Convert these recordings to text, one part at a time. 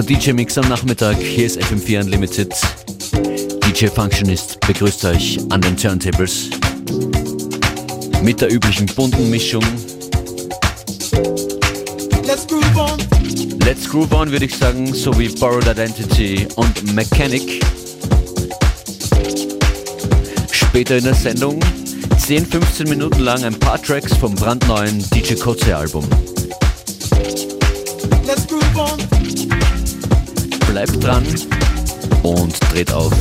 Der DJ-Mix am Nachmittag. Hier ist FM4 Unlimited. DJ Functionist begrüßt euch an den Turntables. Mit der üblichen bunten Mischung. Let's groove on. Let's groove on, würde ich sagen, so wie Borrowed Identity und Mechanic. Später in der Sendung 10, 15 Minuten lang ein paar Tracks vom brandneuen DJ Kotze Album. Bleibt dran und dreht auf.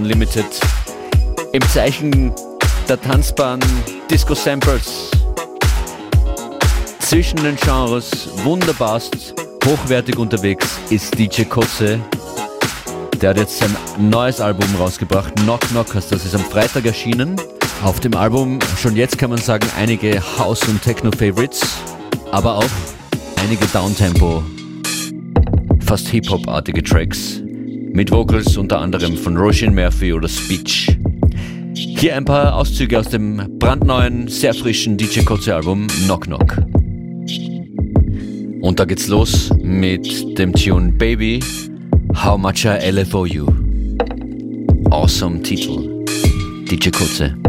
Unlimited. Im Zeichen der tanzbaren Disco Samples zwischen den Genres wunderbarst hochwertig unterwegs ist DJ Kotze. Der hat jetzt sein neues Album rausgebracht, Knock Knock das. Ist am Freitag erschienen. Auf dem Album schon jetzt kann man sagen einige House- und Techno-Favorites, aber auch einige Downtempo, fast Hip-Hop-artige Tracks mit Vocals unter anderem von Roshan Murphy oder Speech. Hier ein paar Auszüge aus dem brandneuen, sehr frischen DJ Kotze Album Knock Knock. Und da geht's los mit dem Tune Baby, How Much I LFO You. Awesome Titel. DJ Kotze.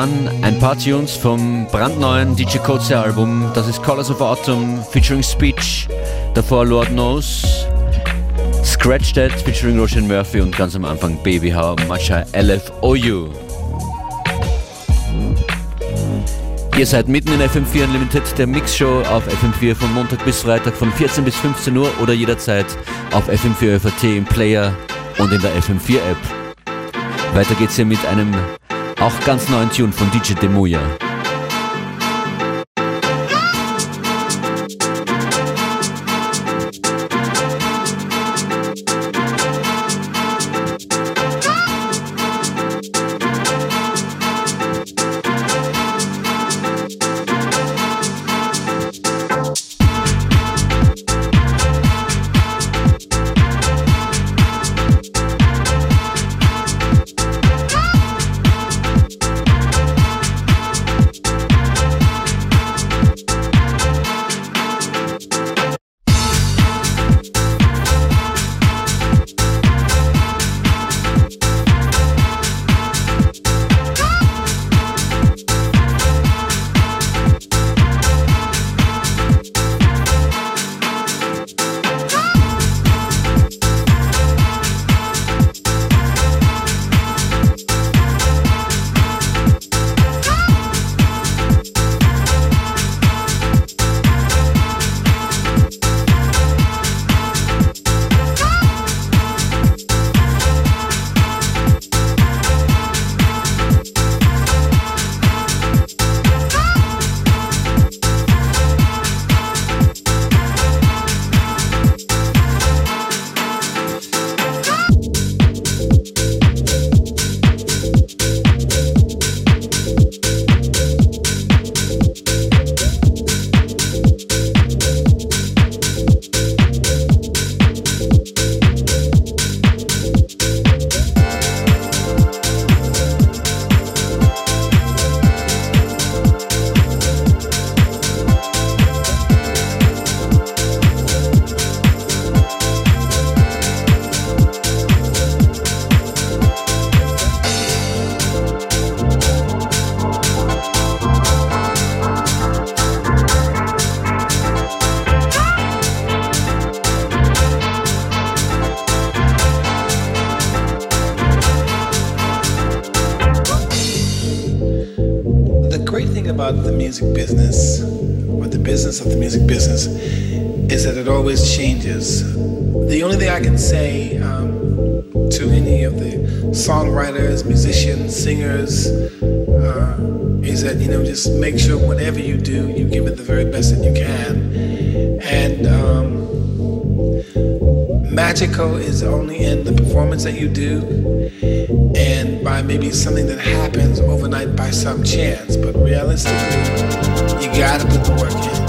Waren ein paar Tunes vom brandneuen DJ Kotze Album. Das ist Colors of Autumn featuring Speech. Davor Lord Knows. Scratch That featuring Roshan Murphy und ganz am Anfang Baby How Much I LFOU. Ihr seid mitten in FM4 Unlimited, der Mixshow auf FM4 von Montag bis Freitag von 14 bis 15 Uhr oder jederzeit auf FM4 FAT im Player und in der FM4 App. Weiter geht's hier mit einem auch ganz neuen Tune von DJ Demuya. Business of the music business, is that it always changes. The only thing I can say um, to any of the songwriters, musicians, singers, uh, is that you know just make sure whatever you do, you give it the very best that you can, and. Um, magical is only in the performance that you do and by maybe something that happens overnight by some chance. But realistically, you gotta put the work in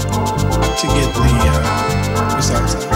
to get the uh, results out.